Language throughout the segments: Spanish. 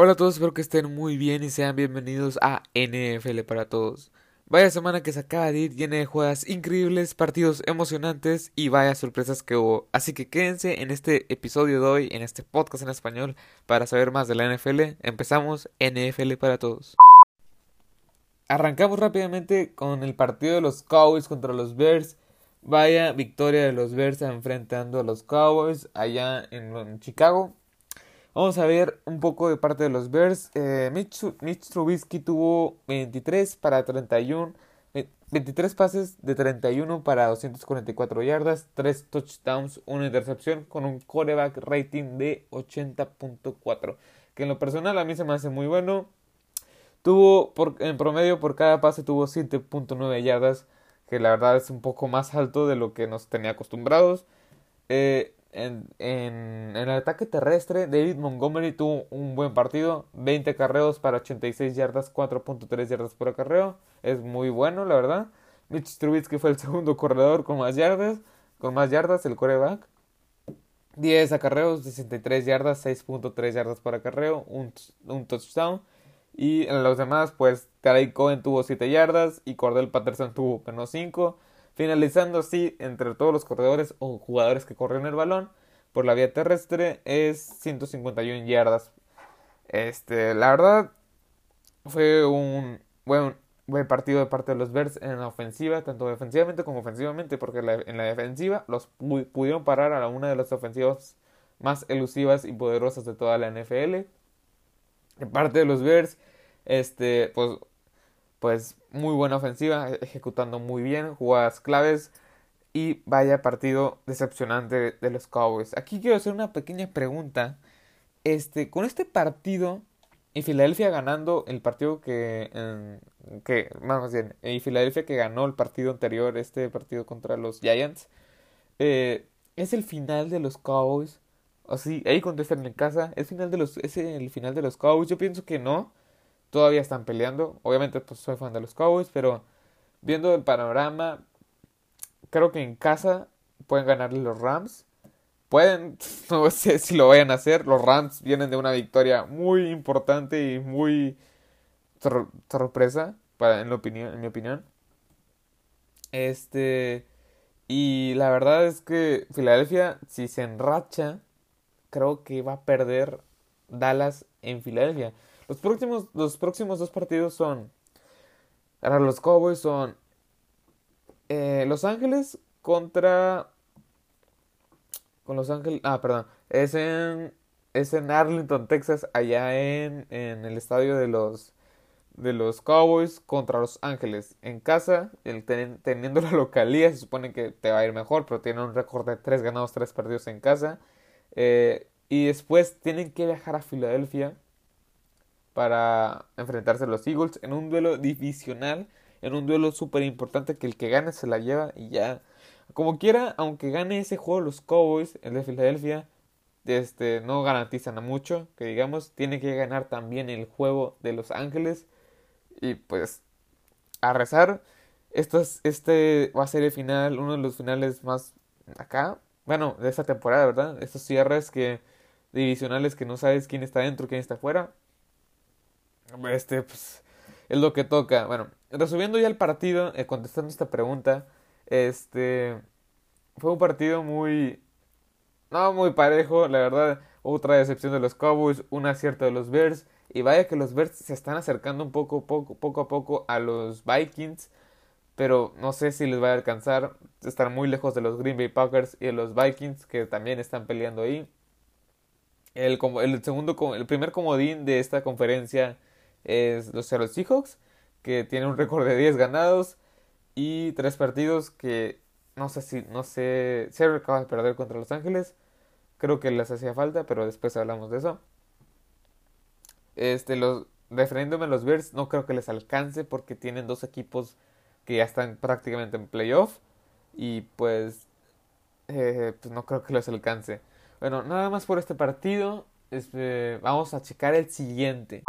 Hola a todos, espero que estén muy bien y sean bienvenidos a NFL para todos. Vaya semana que se acaba de ir llena de jugadas increíbles, partidos emocionantes y vaya sorpresas que hubo. Así que quédense en este episodio de hoy, en este podcast en español, para saber más de la NFL. Empezamos NFL para todos. Arrancamos rápidamente con el partido de los Cowboys contra los Bears. Vaya victoria de los Bears enfrentando a los Cowboys allá en Chicago. Vamos a ver un poco de parte de los Bears. Eh, Mitch, Trubisky tuvo 23 para 31. 23 pases de 31 para 244 yardas, 3 touchdowns, una intercepción con un coreback rating de 80.4. Que en lo personal a mí se me hace muy bueno. Tuvo por, en promedio por cada pase tuvo 7.9 yardas, que la verdad es un poco más alto de lo que nos tenía acostumbrados. Eh, en, el ataque terrestre, David Montgomery tuvo un buen partido, 20 carreos para 86 yardas, 4.3 yardas por acarreo, es muy bueno la verdad. Mitch Trubisky fue el segundo corredor con más yardas, con más yardas el coreback. 10 acarreos, 63 yardas, 6.3 yardas por acarreo, un, un touchdown. Y en los demás, pues Tarek Cohen tuvo 7 yardas y Cordell Patterson tuvo menos 5 finalizando así entre todos los corredores o jugadores que corren el balón por la vía terrestre es 151 yardas. Este, la verdad fue un buen, buen partido de parte de los Bears en la ofensiva, tanto defensivamente como ofensivamente, porque en la defensiva los pudieron parar a una de las ofensivas más elusivas y poderosas de toda la NFL. En parte de los Bears, este, pues pues muy buena ofensiva, ejecutando muy bien, jugadas claves y vaya partido decepcionante de los Cowboys. Aquí quiero hacer una pequeña pregunta. Este, con este partido y Filadelfia ganando el partido que, que más bien, y Filadelfia que ganó el partido anterior, este partido contra los Giants, eh, es el final de los Cowboys. Así, ahí contestan en casa, ¿es, final de los, ¿es el final de los Cowboys? Yo pienso que no todavía están peleando. Obviamente, pues soy fan de los Cowboys, pero viendo el panorama, creo que en casa pueden ganarle los Rams. Pueden, no sé si lo vayan a hacer. Los Rams vienen de una victoria muy importante y muy sorpresa, para, en, en mi opinión. Este. Y la verdad es que Filadelfia, si se enracha, creo que va a perder Dallas en Filadelfia. Los próximos, los próximos dos partidos son. Ahora los Cowboys son. Eh, los Ángeles contra. Con Los Ángeles. Ah, perdón. Es en. Es en Arlington, Texas. Allá en, en el estadio de los. De los Cowboys contra Los Ángeles. En casa, el teniendo la localía, se supone que te va a ir mejor. Pero tienen un récord de 3 ganados, 3 perdidos en casa. Eh, y después tienen que viajar a Filadelfia para enfrentarse a los Eagles en un duelo divisional, en un duelo súper importante que el que gane se la lleva y ya. Como quiera, aunque gane ese juego los Cowboys, el de Filadelfia, este, no garantizan a mucho, que digamos, tiene que ganar también el juego de Los Ángeles. Y pues, a rezar, esto este va a ser el final, uno de los finales más acá, bueno, de esta temporada, ¿verdad? Estos cierres que divisionales que no sabes quién está dentro, quién está fuera. Este, pues, es lo que toca. Bueno, resumiendo ya el partido, eh, contestando esta pregunta, este, fue un partido muy, no muy parejo, la verdad. Otra decepción de los Cowboys, un acierto de los Bears. Y vaya que los Bears se están acercando un poco, poco, poco a poco a los Vikings. Pero no sé si les va a alcanzar. Están muy lejos de los Green Bay Packers y de los Vikings que también están peleando ahí. El, el segundo, el primer comodín de esta conferencia es los Seattle Seahawks, que tiene un récord de 10 ganados y 3 partidos que no sé si, no sé, se acaba de perder contra Los Ángeles. Creo que les hacía falta, pero después hablamos de eso. Este, los, refiriéndome a los Bears, no creo que les alcance porque tienen dos equipos que ya están prácticamente en playoff y pues, eh, pues no creo que les alcance. Bueno, nada más por este partido. Este, vamos a checar el siguiente.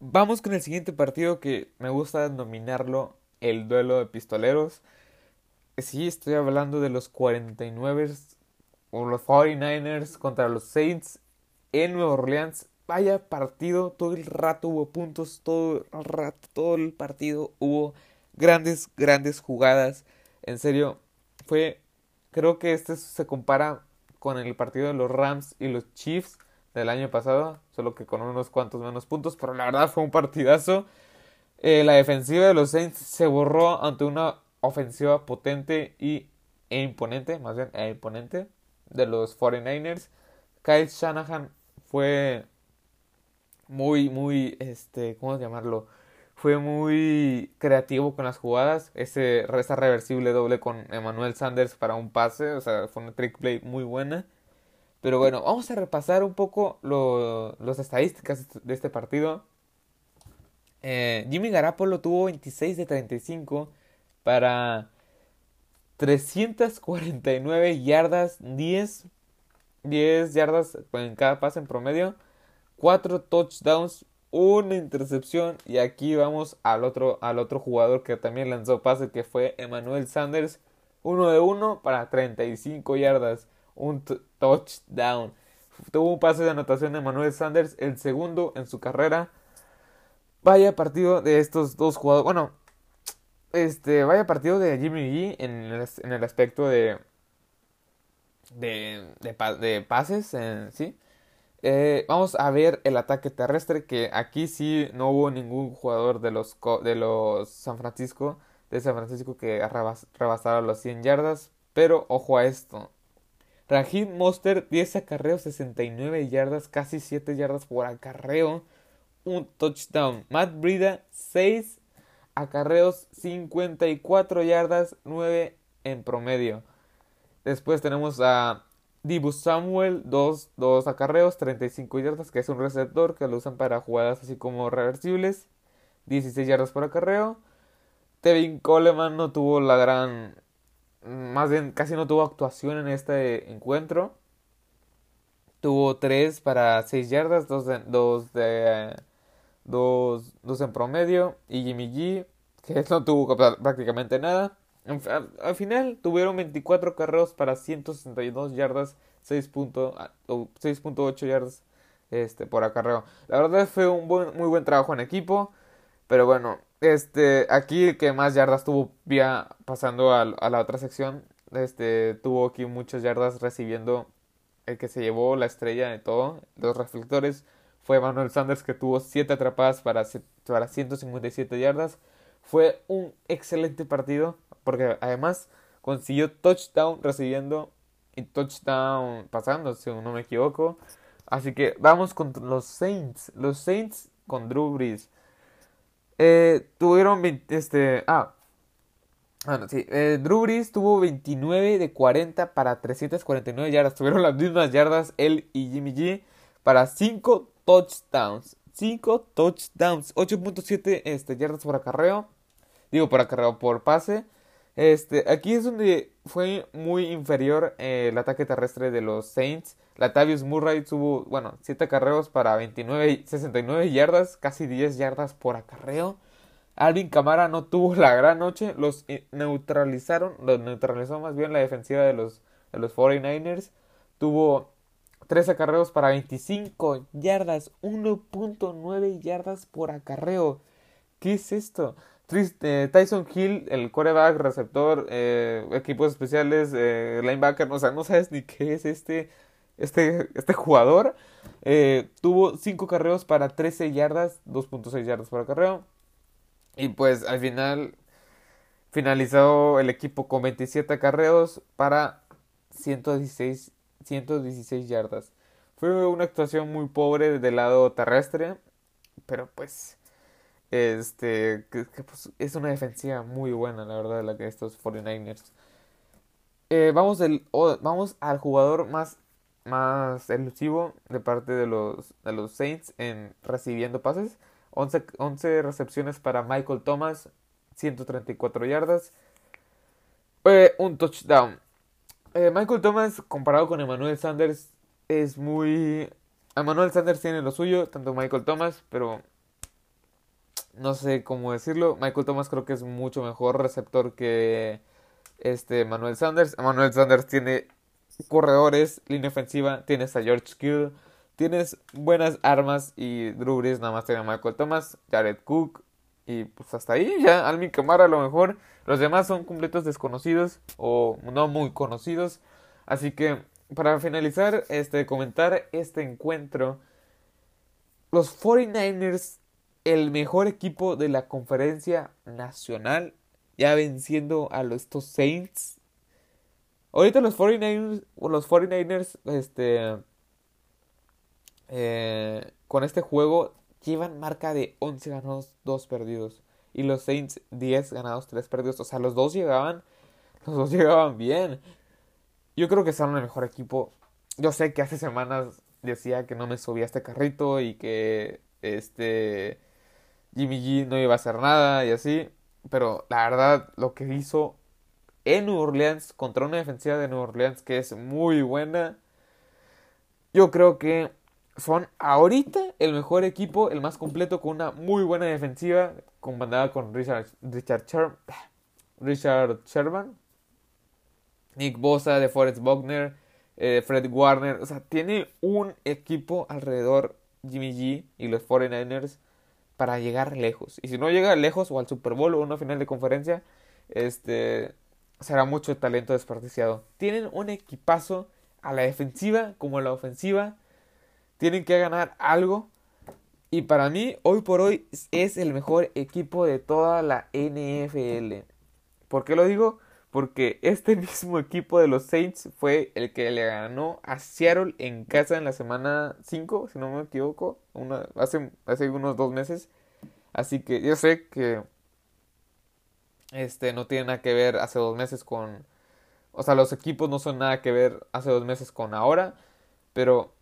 Vamos con el siguiente partido que me gusta denominarlo el duelo de pistoleros. Sí, estoy hablando de los 49ers o los 49ers contra los Saints en Nueva Orleans vaya partido, todo el rato hubo puntos, todo el rato, todo el partido hubo grandes, grandes jugadas. En serio, fue, creo que este se compara con el partido de los Rams y los Chiefs del año pasado, solo que con unos cuantos menos puntos, pero la verdad fue un partidazo. Eh, la defensiva de los Saints se borró ante una ofensiva potente y, e imponente, más bien e imponente, de los 49ers. Kyle Shanahan fue muy, muy, este, ¿cómo llamarlo? Fue muy creativo con las jugadas. Ese, esa reversible doble con Emmanuel Sanders para un pase, o sea, fue una trick play muy buena. Pero bueno, vamos a repasar un poco las estadísticas de este partido. Eh, Jimmy Garapolo tuvo 26 de 35 para 349 yardas, 10, 10 yardas en cada pase en promedio, 4 touchdowns, una intercepción y aquí vamos al otro, al otro jugador que también lanzó pase que fue Emmanuel Sanders, 1 de 1 para 35 yardas, un touchdown. Tuvo un pase de anotación de Emmanuel Sanders, el segundo en su carrera. Vaya partido de estos dos jugadores. Bueno, este, vaya partido de Jimmy G en el, en aspecto de, de, pases, ¿sí? Eh, vamos a ver el ataque terrestre, que aquí sí no hubo ningún jugador de los, de los San Francisco, de San Francisco que rebasara los 100 yardas, pero ojo a esto. Raheem Monster 10 acarreos, 69 yardas, casi 7 yardas por acarreo, un touchdown. Matt Brida 6 acarreos, 54 yardas, 9 en promedio. Después tenemos a Dibu Samuel, 2, acarreos, 35 yardas, que es un receptor que lo usan para jugadas así como reversibles, 16 yardas por acarreo. Tevin Coleman no tuvo la gran, más bien casi no tuvo actuación en este encuentro. Tuvo 3 para 6 yardas, 2 de, de dos, dos en promedio. Y Jimmy G, que no tuvo prácticamente nada. Al, final tuvieron 24 carreros para 162 yardas, 6.8 yardas este, por acarreo. La verdad fue un buen, muy buen trabajo en equipo. Pero bueno, este, aquí el que más yardas tuvo, vía pasando a, a, la otra sección, este, tuvo aquí muchas yardas recibiendo el que se llevó la estrella de todo, los reflectores, fue Manuel Sanders que tuvo 7 atrapadas para, para 157 yardas. Fue un excelente partido porque además consiguió touchdown recibiendo y touchdown pasando, si no me equivoco. Así que vamos con los Saints. Los Saints con Drew Brees. Eh, tuvieron este ah sí, eh, Drew Brees tuvo 29 de 40 para 349 yardas. Tuvieron las mismas yardas él y Jimmy G para 5 touchdowns. 5 touchdowns. 8.7 este, yardas por acarreo. Digo, por acarreo, por pase. Este, aquí es donde fue muy inferior eh, el ataque terrestre de los Saints. Latavius Murray tuvo, bueno, 7 acarreos para 29, 69 yardas, casi 10 yardas por acarreo. Alvin Camara no tuvo la gran noche, los eh, neutralizaron, los neutralizó más bien la defensiva de los, de los 49ers. Tuvo 3 acarreos para 25 yardas, 1.9 yardas por acarreo. ¿Qué es esto? Eh, Tyson Hill, el quarterback, receptor, eh, equipos especiales, eh, linebacker, o sea, no sabes ni qué es este, este, este jugador. tuvo 5 carreos para 13 yardas, 2.6 yardas por acarreo. Y pues al final finalizó el equipo con 27 carreos para 116 116 yardas. Fue una actuación muy pobre del lado terrestre, pero pues este pues, es una defensiva muy buena, la verdad, la que estos 49ers. Eh, vamos, del, vamos al jugador más, más elusivo de parte de los, de los Saints en recibiendo pases. 11, 11 recepciones para Michael Thomas, 134 yardas. Eh, un touchdown. Eh, Michael Thomas, comparado con Emmanuel Sanders, es muy. Emmanuel Sanders tiene lo suyo, tanto Michael Thomas, pero no sé cómo decirlo. Michael Thomas creo que es mucho mejor receptor que este Emmanuel Sanders. Emmanuel Sanders tiene corredores, línea ofensiva, tienes a George Kill, tienes buenas armas y Drew Brees nada más tiene a Michael Thomas, Jared Cook y pues hasta ahí ya Alvin Kamara a lo mejor. Los demás son completos desconocidos o no muy conocidos. Así que para finalizar, este comentar este encuentro, los 49ers, el mejor equipo de la conferencia nacional, ya venciendo a los, estos Saints. Ahorita los 49ers, los 49ers este, eh, con este juego llevan marca de 11 ganados, 2 perdidos. Y los Saints 10 ganados, 3 perdidos. O sea, los dos llegaban, los dos llegaban bien. Yo creo que son el mejor equipo. Yo sé que hace semanas decía que no me subía este carrito y que este Jimmy G no iba a hacer nada y así. Pero la verdad, lo que hizo en New Orleans contra una defensiva de New Orleans que es muy buena. Yo creo que son ahorita el mejor equipo, el más completo, con una muy buena defensiva, comandada con Richard, Richard, Richard Sherman, Nick Bosa, de Forrest Buckner, eh, Fred Warner. O sea, tiene un equipo alrededor, Jimmy G y los 49ers, para llegar lejos. Y si no llega lejos o al Super Bowl o a una final de conferencia, este será mucho talento desperdiciado. Tienen un equipazo a la defensiva como a la ofensiva tienen que ganar algo. Y para mí, hoy por hoy, es el mejor equipo de toda la NFL. ¿Por qué lo digo? Porque este mismo equipo de los Saints fue el que le ganó a Seattle en casa en la semana 5, si no me equivoco, hace, hace unos dos meses. Así que yo sé que este no tiene nada que ver hace dos meses con... O sea, los equipos no son nada que ver hace dos meses con ahora. Pero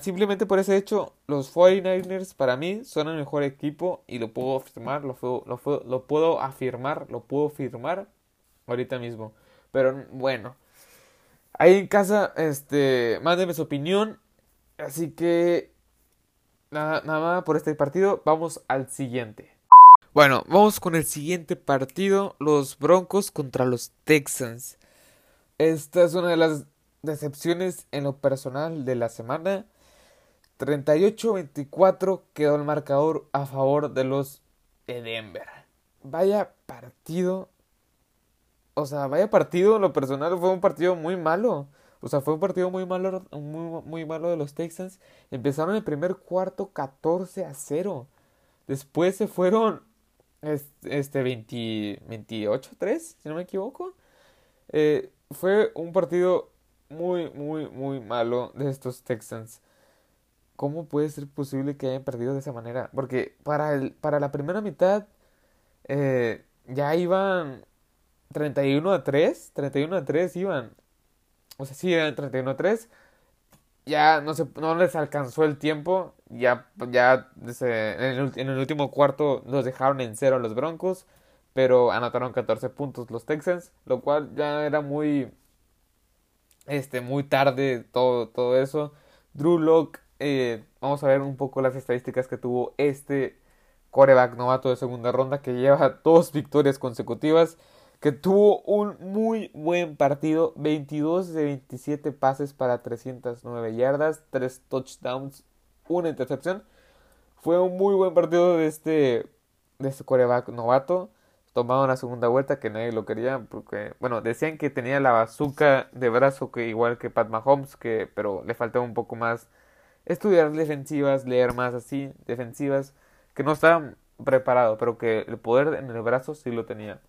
simplemente por ese hecho, los 49ers para mí son el mejor equipo y lo puedo afirmar, lo, lo, lo puedo afirmar, lo puedo firmar ahorita mismo. Pero bueno, ahí en casa, este, mándenme su opinión. Así que nada, nada más por este partido, vamos al siguiente. Bueno, vamos con el siguiente partido, los Broncos contra los Texans. Esta es una de las decepciones en lo personal de la semana. 38-24 quedó el marcador a favor de los de Denver. Vaya partido. O sea, vaya partido en lo personal fue un partido muy malo. O sea, fue un partido muy malo, muy, muy malo de los Texans. Empezaron el primer cuarto 14 a 0. Después se fueron este 28 a 3, si no me equivoco. Eh, fue un partido muy, muy, muy malo de estos Texans. ¿cómo puede ser posible que hayan perdido de esa manera? Porque para, el, para la primera mitad eh, ya iban 31 a 3, 31 a 3 iban. O sea, sí, eran 31 a 3. Ya no, se, no les alcanzó el tiempo. Ya, ya en, el, último cuarto los dejaron en cero los Broncos. Pero anotaron 14 puntos los Texans. Lo cual ya era muy. Este, muy tarde todo, todo eso. Drew Locke eh, vamos a ver un poco las estadísticas que tuvo este coreback novato de segunda ronda que lleva dos victorias consecutivas, que tuvo un muy buen partido, 22 de 27 pases para 309 yardas, 3 touchdowns, una intercepción. Fue un muy buen partido de este de este coreback novato. Tomado una segunda vuelta que nadie lo quería porque, bueno, decían que tenía la bazooka de brazo que igual que Pat Mahomes, que, pero le faltaba un poco más estudiar defensivas, leer más así, defensivas, que no estaba preparado, pero que el poder en el brazo sí lo tenía.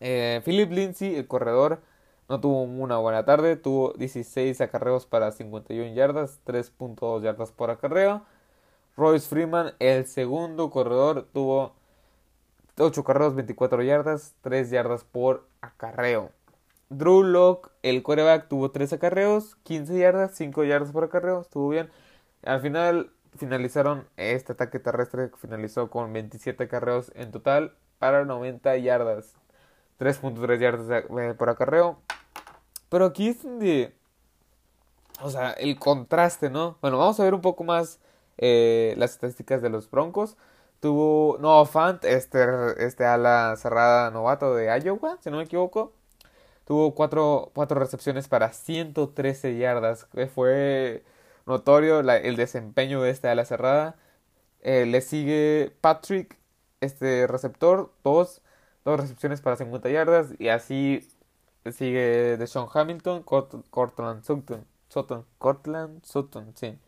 Eh, Philip Lindsay, el corredor, no tuvo una buena tarde, tuvo 16 acarreos para 51 yardas, 3.2 yardas por acarreo. Royce Freeman, el segundo corredor, tuvo 8 acarreos, 24 yardas, 3 yardas por acarreo. Drew Locke, el coreback, tuvo 3 acarreos, 15 yardas, 5 yardas por acarreo, estuvo bien. Al final finalizaron este ataque terrestre, finalizó con 27 acarreos en total para 90 yardas, 3.3 yardas por acarreo. Pero aquí es donde, o sea, el contraste, ¿no? Bueno, vamos a ver un poco más eh, las estadísticas de los Broncos. Tuvo Noah Fant, este, este ala cerrada novato de Iowa, si no me equivoco. Tuvo cuatro, recepciones para 113 yardas. Fue notorio el desempeño de esta ala cerrada. Eh, le sigue Patrick, este receptor, dos, dos recepciones para 50 yardas. Y así sigue de Sean Hamilton, Cortland Sutton, Sutton, Cortland Sutton, sí.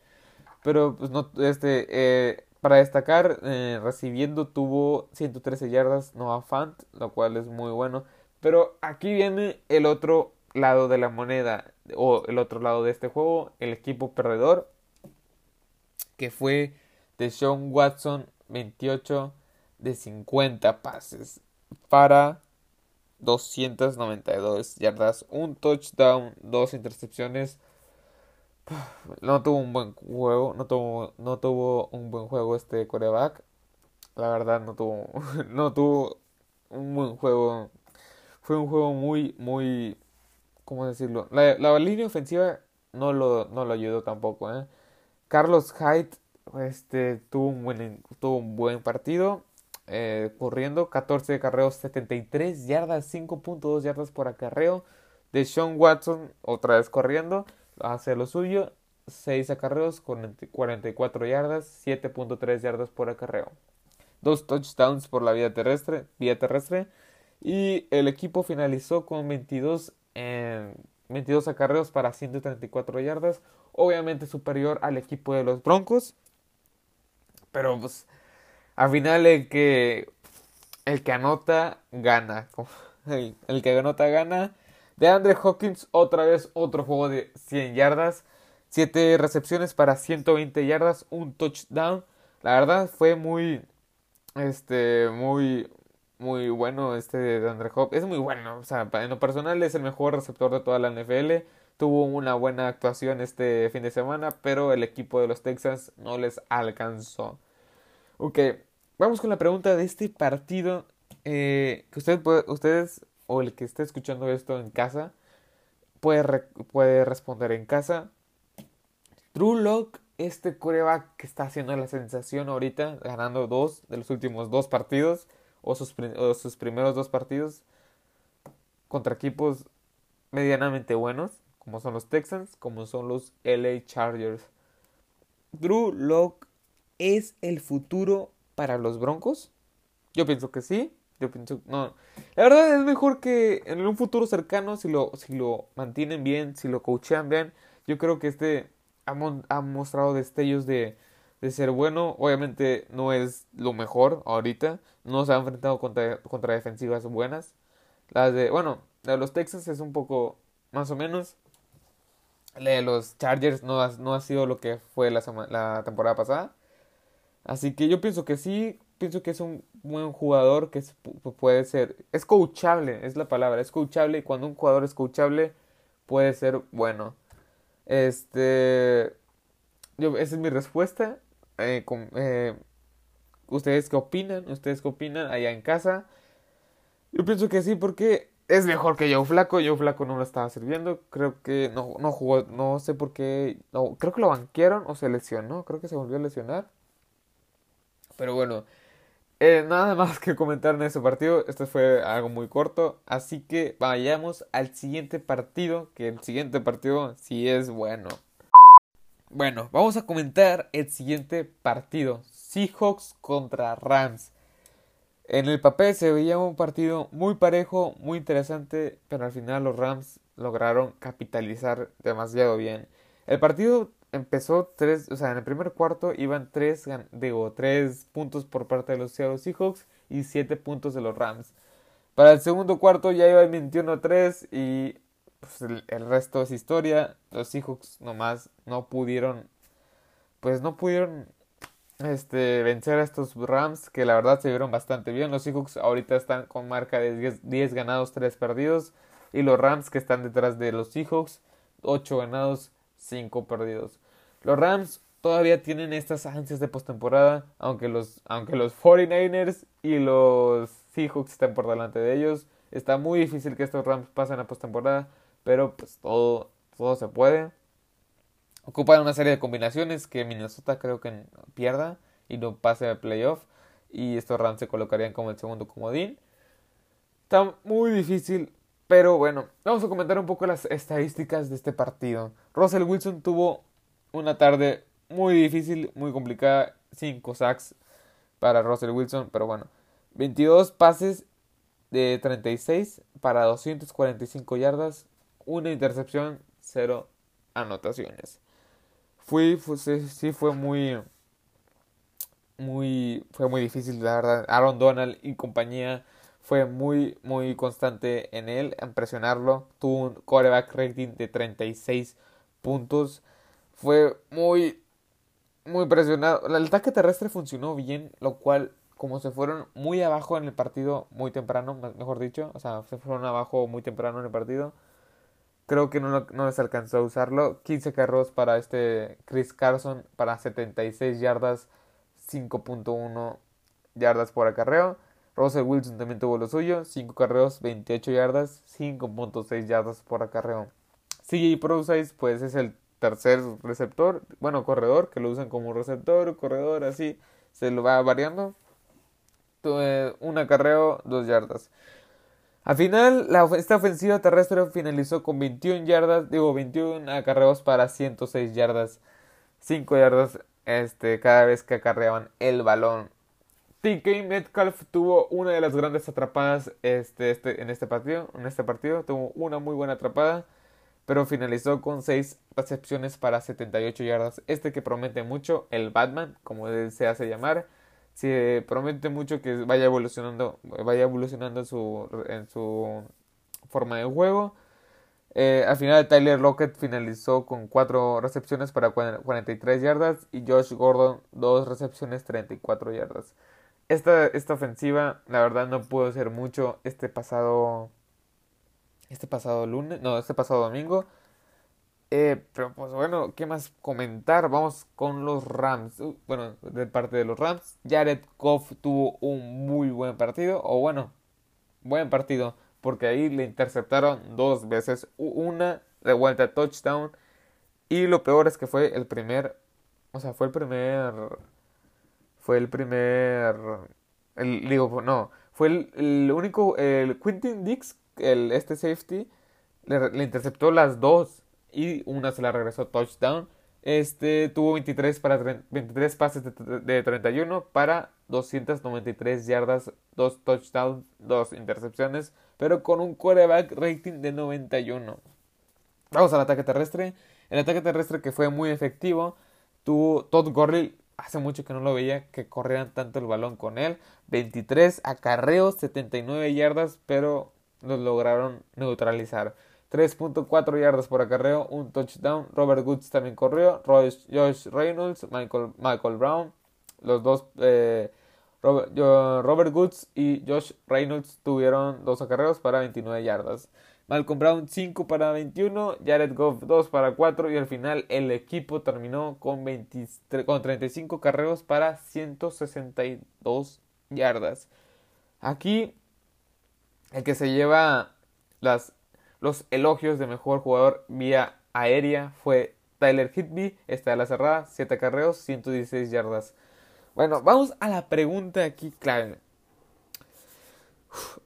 Pero pues no, este, eh, para destacar, eh, recibiendo tuvo 113 yardas Noah Fant, lo cual es muy bueno. Pero aquí viene el otro lado de la moneda, o el otro lado de este juego, el equipo perdedor, que fue de Sean Watson, 28 de 50 pases para 292 yardas, un touchdown, dos intercepciones. No tuvo un buen juego, no tuvo, no tuvo un buen juego este coreback. La verdad no tuvo, no tuvo un buen juego. Fue un juego muy, muy, ¿cómo decirlo? La, línea ofensiva no lo, no lo ayudó tampoco. ¿eh? Carlos Hyde este, tuvo, un buen, tuvo un buen partido. Eh, corriendo, 14 acarreos, 73 yardas, 5.2 yardas por acarreo. De Sean Watson, otra vez corriendo, hace lo suyo, 6 acarreos, 44 yardas, 7.3 yardas por acarreo. Dos touchdowns por la vía terrestre, vía terrestre. Y el equipo finalizó con 22, 22 acarreos para 134 yardas. Obviamente superior al equipo de los Broncos. Pero pues al final el que el que anota gana. El, que anota gana. De Andre Hawkins, otra vez otro juego de 100 yardas. 7 recepciones para 120 yardas, un touchdown. La verdad fue muy este muy muy bueno este de Andre Hopkins. Es muy bueno, o sea, en lo personal es el mejor receptor de toda la NFL. Tuvo una buena actuación este fin de semana, pero el equipo de los Texans no les alcanzó. Ok, Vamos con la pregunta de este partido. Eh, que usted ustedes o el que esté escuchando esto en casa puede, puede responder en casa. True Lock, este coreback que está haciendo la sensación ahorita, ganando dos de los últimos dos partidos o sus, o sus primeros dos partidos contra equipos medianamente buenos, como son los Texans, como son los LA Chargers. Drew Lock es el futuro para los Broncos? Yo pienso que sí. Yo pienso no. La verdad es mejor que en un futuro cercano si lo si lo mantienen bien, si lo coachean bien, yo creo que este ha, ha mostrado destellos de, de ser bueno. Obviamente no es lo mejor ahorita. No se ha enfrentado contra, contra defensivas buenas. Las de, bueno, la de los Texas es un poco más o menos. La de los Chargers no ha, no ha sido lo que fue la, la temporada pasada. Así que yo pienso que sí, pienso que es un buen jugador que puede ser, es coachable, es la palabra, es coachable y cuando un jugador es coachable puede ser bueno. Este, yo, esa es mi respuesta. Eh, eh, ¿Ustedes qué opinan? ¿Ustedes qué opinan allá en casa? Yo pienso que sí, porque es mejor que Joe Flaco. Joe Flaco no lo estaba sirviendo. Creo que no, no jugó, no sé por qué. Creo que lo banquearon o se lesionó. Creo que se volvió a lesionar. Pero bueno, eh, nada más que comentar en ese partido. Este fue algo muy corto. Así que vayamos al siguiente partido. Que el siguiente partido sí es bueno. Bueno, vamos a comentar el siguiente partido. Seahawks contra Rams. En el papel se veía un partido muy parejo, muy interesante, pero al final los Rams lograron capitalizar demasiado bien. El partido empezó tres, o sea, en el primer cuarto iban tres, digo, tres puntos por parte de los Seattle Seahawks y siete puntos de los Rams. Para el segundo cuarto ya iba 21-3 y pues, el, resto es historia. Los Seahawks nomás no pudieron, pues no pudieron este, vencer a estos Rams que la verdad se vieron bastante bien. Los Seahawks ahorita están con marca de 10, 10 ganados, 3 perdidos. Y los Rams que están detrás de los Seahawks, 8 ganados, 5 perdidos. Los Rams todavía tienen estas ansias de postemporada, aunque los, aunque los 49ers y los Seahawks estén por delante de ellos. Está muy difícil que estos Rams pasen a postemporada, pero pues todo, todo se puede. Ocupan una serie de combinaciones que Minnesota creo que pierda y no pase a playoff. Y estos Rams se colocarían como el segundo comodín. Está muy difícil pero bueno, vamos a comentar un poco las estadísticas de este partido. Russell Wilson tuvo una tarde muy difícil, muy complicada. 5 sacks para Russell Wilson, pero bueno. 22 pases de 36 para 245 yardas, una intercepción, 0 anotaciones. Fui, sí, fue muy, muy, fue muy difícil, la verdad. Aaron Donald y compañía fue muy, muy constante en él, en presionarlo. Tuvo un quarterback rating de 36 puntos. Fue muy, muy presionado. El ataque terrestre funcionó bien, lo cual, como se fueron muy abajo en el partido, muy temprano, mejor dicho, o sea, se fueron abajo muy temprano en el partido. Creo que no, no les alcanzó a usarlo. 15 carros para este Chris Carson para 76 yardas, 5.1 yardas por acarreo. Russell Wilson también tuvo lo suyo, 5 carreos, 28 yardas, 5.6 yardas por acarreo. CJ Procise, pues es el tercer receptor, bueno, corredor, que lo usan como receptor, corredor, así, se lo va variando. Un acarreo, 2 yardas. Al final, la, esta ofensiva terrestre finalizó con 21 yardas, digo 21 acarreos para 106 yardas, 5 yardas este, cada vez que acarreaban el balón. TK Metcalf tuvo una de las grandes atrapadas este, este, en este partido. En este partido tuvo una muy buena atrapada, pero finalizó con 6 recepciones para 78 yardas. Este que promete mucho, el Batman, como se hace llamar, se promete mucho que vaya evolucionando, vaya evolucionando su, en su forma de juego. Eh, al final Tyler Lockett finalizó con 4 recepciones para 43 yardas y Josh Gordon 2 recepciones 34 yardas. Esta, esta ofensiva, la verdad, no pudo hacer mucho este pasado. Este pasado lunes. No, este pasado domingo. Eh, pero pues bueno, ¿qué más comentar? Vamos con los Rams. Uh, bueno, de parte de los Rams. Jared Goff tuvo un muy buen partido. O bueno, buen partido. Porque ahí le interceptaron dos veces. Una de vuelta a touchdown. Y lo peor es que fue el primer. O sea, fue el primer fue el primer. Digo, no. Fue el, único. El Quentin Dix, el, este safety, le, interceptó las dos. Y una se la regresó touchdown. Este tuvo 23, para, 23 pases de, de 31 para 293 yardas, 2 touchdowns, 2 intercepciones, pero con un quarterback rating de 91. Vamos al ataque terrestre. El ataque terrestre que fue muy efectivo. Tuvo Todd Gurley hace mucho que no lo veía que corrieran tanto el balón con él. 23 acarreos, 79 yardas, pero los lograron neutralizar. 3.4 yardas por acarreo, un touchdown. Robert Woods también corrió. Josh Reynolds, Michael, Michael Brown. Los dos, eh, Robert, Robert Woods y Josh Reynolds tuvieron dos acarreos para 29 yardas. Malcolm Brown 5 para 21, Jared Goff 2 para 4 y al final el equipo terminó con, 23, con 35 carreos para 162 yardas. Aquí el que se lleva los elogios de mejor jugador vía aérea fue Tyler Hitby, está a la cerrada, 7 carreos, 116 yardas. Bueno, vamos a la pregunta aquí clave.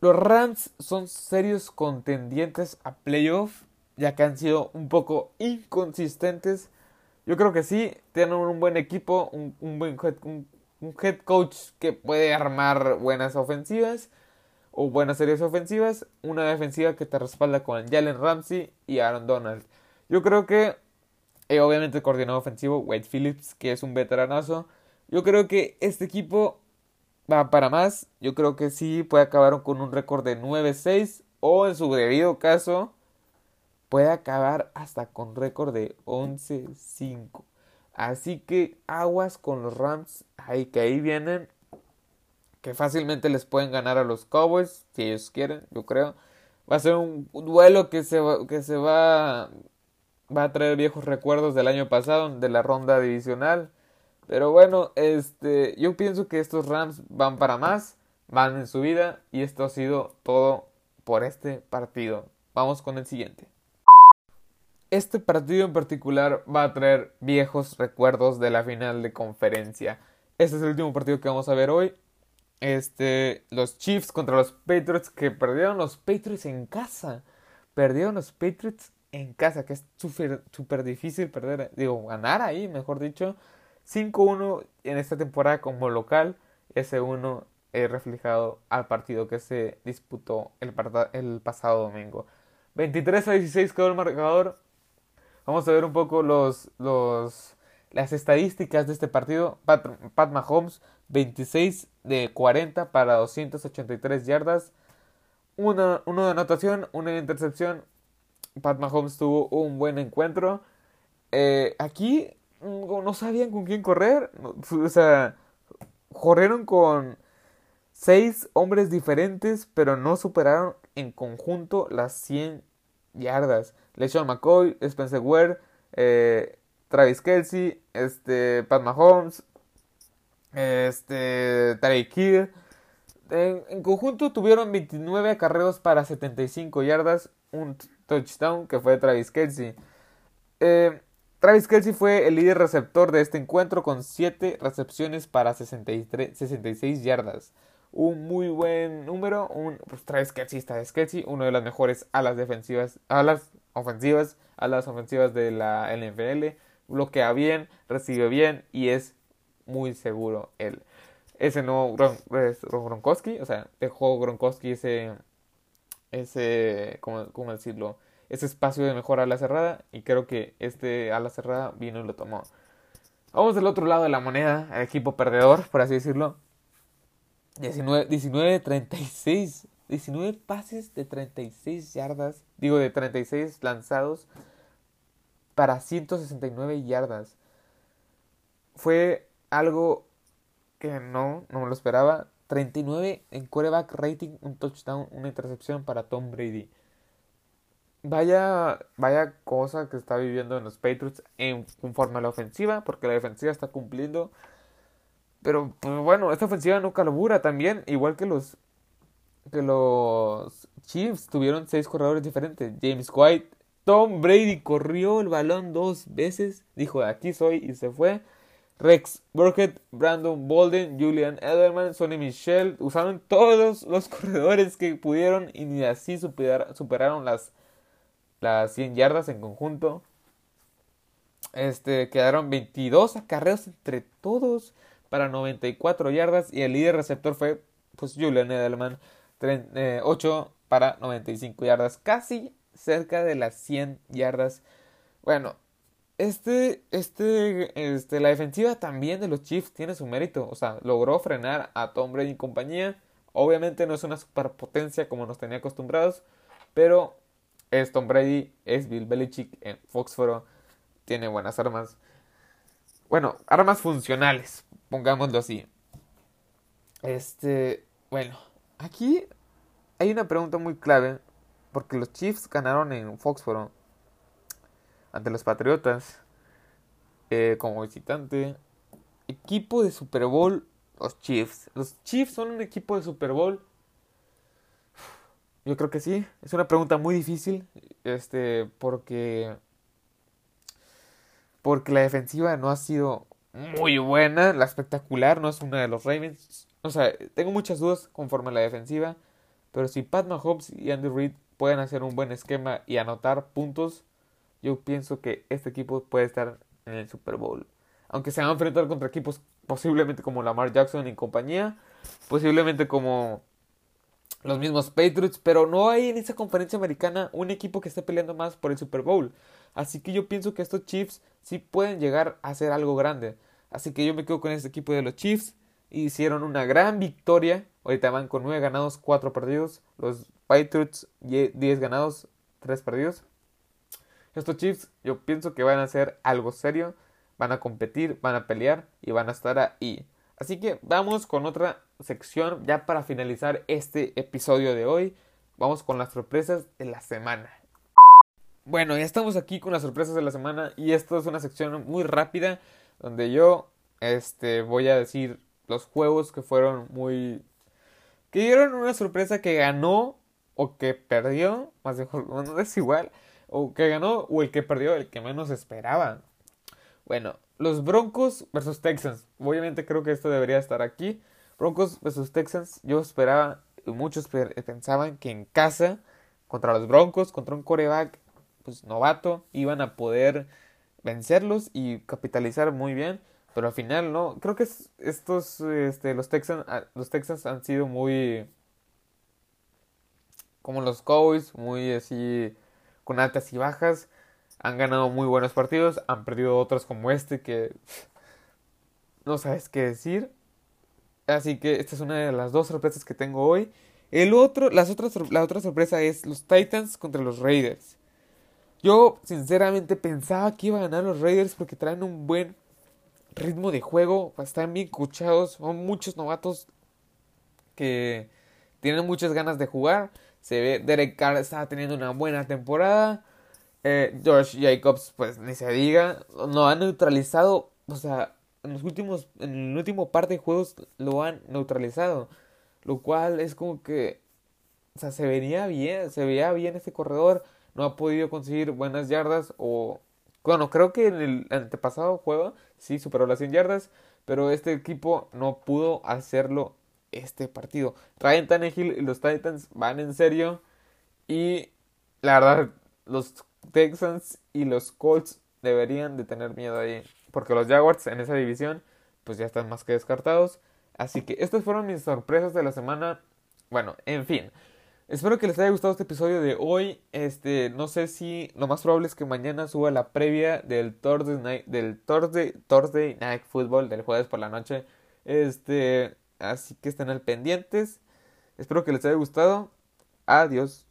Los Rams son serios contendientes a playoff, ya que han sido un poco inconsistentes. Yo creo que sí, tienen un buen equipo, un, buen head, un, head coach que puede armar buenas ofensivas o buenas series ofensivas, una defensiva que te respalda con Jalen Ramsey y Aaron Donald. Yo creo que, eh, obviamente, el coordinador ofensivo, Wade Phillips, que es un veteranazo. Yo creo que este equipo va para más. Yo creo que sí puede acabar con un récord de 9-6 o en su debido caso puede acabar hasta con récord de 11-5. Así que aguas con los Rams, ahí que ahí vienen, que fácilmente les pueden ganar a los Cowboys, si ellos quieren, yo creo. Va a ser un duelo que se va, que se va, va a traer viejos recuerdos del año pasado, de la ronda divisional. Pero bueno, este, yo pienso que estos Rams van para más, van en su vida y esto ha sido todo por este partido. Vamos con el siguiente. Este partido en particular va a traer viejos recuerdos de la final de conferencia. Este es el último partido que vamos a ver hoy. Este, los Chiefs contra los Patriots que perdieron los Patriots en casa. Perdieron los Patriots en casa, que es súper difícil perder, digo, ganar ahí, mejor dicho. 5-1 en esta temporada como local, ese 1 es reflejado al partido que se disputó el, el pasado domingo. 23 a 16 quedó el marcador. Vamos a ver un poco los, los, las estadísticas de este partido. Pat, Pat Mahomes, 26 de 40 para 283 yardas. Una, una de anotación, una intercepción. Pat Mahomes tuvo un buen encuentro. Eh, aquí no sabían con quién correr. O sea, corrieron con seis hombres diferentes, pero no superaron en conjunto las 100 yardas. LeSean McCoy, Spencer Ware, eh, Travis Kelsey, este, Pat Mahomes, este, Tarek Hill. En, conjunto tuvieron 29 acarreos para 75 yardas, un touchdown que fue Travis Kelsey. Eh, Travis Kelsey fue el líder receptor de este encuentro con 7 recepciones para 63, 66 yardas un muy buen número. Un, pues Travis Kelsey está de Kelsey, uno de las mejores alas defensivas, alas ofensivas, alas ofensivas de la NFL. Bloquea bien, recibe bien y es muy seguro él. Ese no Gronkowski, o sea, dejó Gronkowski ese, ese, ¿cómo, ¿cómo, decirlo? Ese espacio de mejor ala cerrada y creo que este ala cerrada vino y lo tomó. Vamos del otro lado de la moneda, equipo perdedor, por así decirlo. 19, 19 de 36. 19 pases de 36 yardas. Digo, de 36 lanzados para 169 yardas. Fue algo que no, no me lo esperaba. 39 en quarterback rating, un touchdown, una intercepción para Tom Brady. Vaya, vaya cosa que está viviendo en los Patriots en conforme a la ofensiva, porque la defensiva está cumpliendo pero, pues bueno, esta ofensiva no calabura también, igual que los que los Chiefs tuvieron seis corredores diferentes. James White, Tom Brady corrió el balón dos veces, dijo aquí soy y se fue. Rex Burkhead, Brandon Bolden, Julian Edelman, Sonny Michel, usaron todos los corredores que pudieron y así superaron las, las 100 yardas en conjunto. Este, quedaron 22 acarreos entre todos para 94 yardas y el líder receptor fue pues Julian Edelman 8 eh, para 95 yardas, casi cerca de las 100 yardas. Bueno, este, este, este, la defensiva también de los Chiefs tiene su mérito, o sea, logró frenar a Tom Brady y compañía. Obviamente no es una superpotencia como nos tenía acostumbrados, pero es Tom Brady, es Bill Belichick en Foxboro, tiene buenas armas. Bueno, armas funcionales, pongámoslo así. Este, bueno, aquí hay una pregunta muy clave, porque los Chiefs ganaron en Foxboro ante los Patriotas eh, como visitante. Equipo de Super Bowl, los Chiefs. Los Chiefs son un equipo de Super Bowl. Yo creo que sí. Es una pregunta muy difícil. Este, porque. Porque la defensiva no ha sido muy buena, la espectacular, no es una de los Ravens. O sea, tengo muchas dudas conforme a la defensiva, pero si Pat Mahomes y Andy Reid pueden hacer un buen esquema y anotar puntos, yo pienso que este equipo puede estar en el Super Bowl. Aunque se van a enfrentar contra equipos posiblemente como Lamar Jackson y compañía, posiblemente como los mismos Patriots, pero no hay en esa conferencia americana un equipo que esté peleando más por el Super Bowl. Así que yo pienso que estos Chiefs sí pueden llegar a hacer algo grande. Así que yo me quedo con este equipo de los Chiefs. Hicieron una gran victoria. Ahorita van con 9 ganados, 4 perdidos. Los Patriots 10 ganados, 3 perdidos. Estos Chiefs yo pienso que van a hacer algo serio. Van a competir, van a pelear y van a estar ahí. Así que vamos con otra sección ya para finalizar este episodio de hoy. Vamos con las sorpresas de la semana. Bueno, ya estamos aquí con las sorpresas de la semana y esto es una sección muy rápida donde yo este voy a decir los juegos que fueron muy que dieron una sorpresa que ganó o que perdió, más mejor no es igual, o que ganó o el que perdió, el que menos esperaba. Bueno, los Broncos versus Texans. Obviamente creo que esto debería estar aquí. Broncos versus Texans. Yo esperaba, muchos pensaban que en casa, contra los Broncos, contra un coreback pues novato, iban a poder vencerlos y capitalizar muy bien, pero al final no, creo que estos este los Texans ah, los Texans han sido muy como los Cowboys, muy así con altas y bajas, han ganado muy buenos partidos, han perdido otros como este que no sabes qué decir. Así que esta es una de las dos sorpresas que tengo hoy. El otro, las otras, la otra sorpresa es los Titans contra los Raiders. Yo sinceramente pensaba que iba a ganar los Raiders porque traen un buen ritmo de juego, están bien escuchados, son muchos novatos que tienen muchas ganas de jugar. Se ve Derek Carr está teniendo una buena temporada. Eh, George Jacobs, pues ni se diga, no ha neutralizado, o sea, en los últimos, en el último par de juegos lo han neutralizado. Lo cual es como que, o sea, se venía bien, se veía bien este corredor, no ha podido conseguir buenas yardas o, bueno, creo que en el antepasado juego sí superó las 100 yardas, pero este equipo no pudo hacerlo este partido. Ryan Tannehill y los Titans van en serio y la verdad los Texans y los Colts deberían de tener miedo ahí. Porque los Jaguars en esa división pues ya están más que descartados. Así que estas fueron mis sorpresas de la semana. Bueno, en fin. Espero que les haya gustado este episodio de hoy. Este, no sé si lo más probable es que mañana suba la previa del Thursday Night, del Thursday, Thursday Night Football del jueves por la noche. Este, así que estén al pendientes. Espero que les haya gustado. Adiós.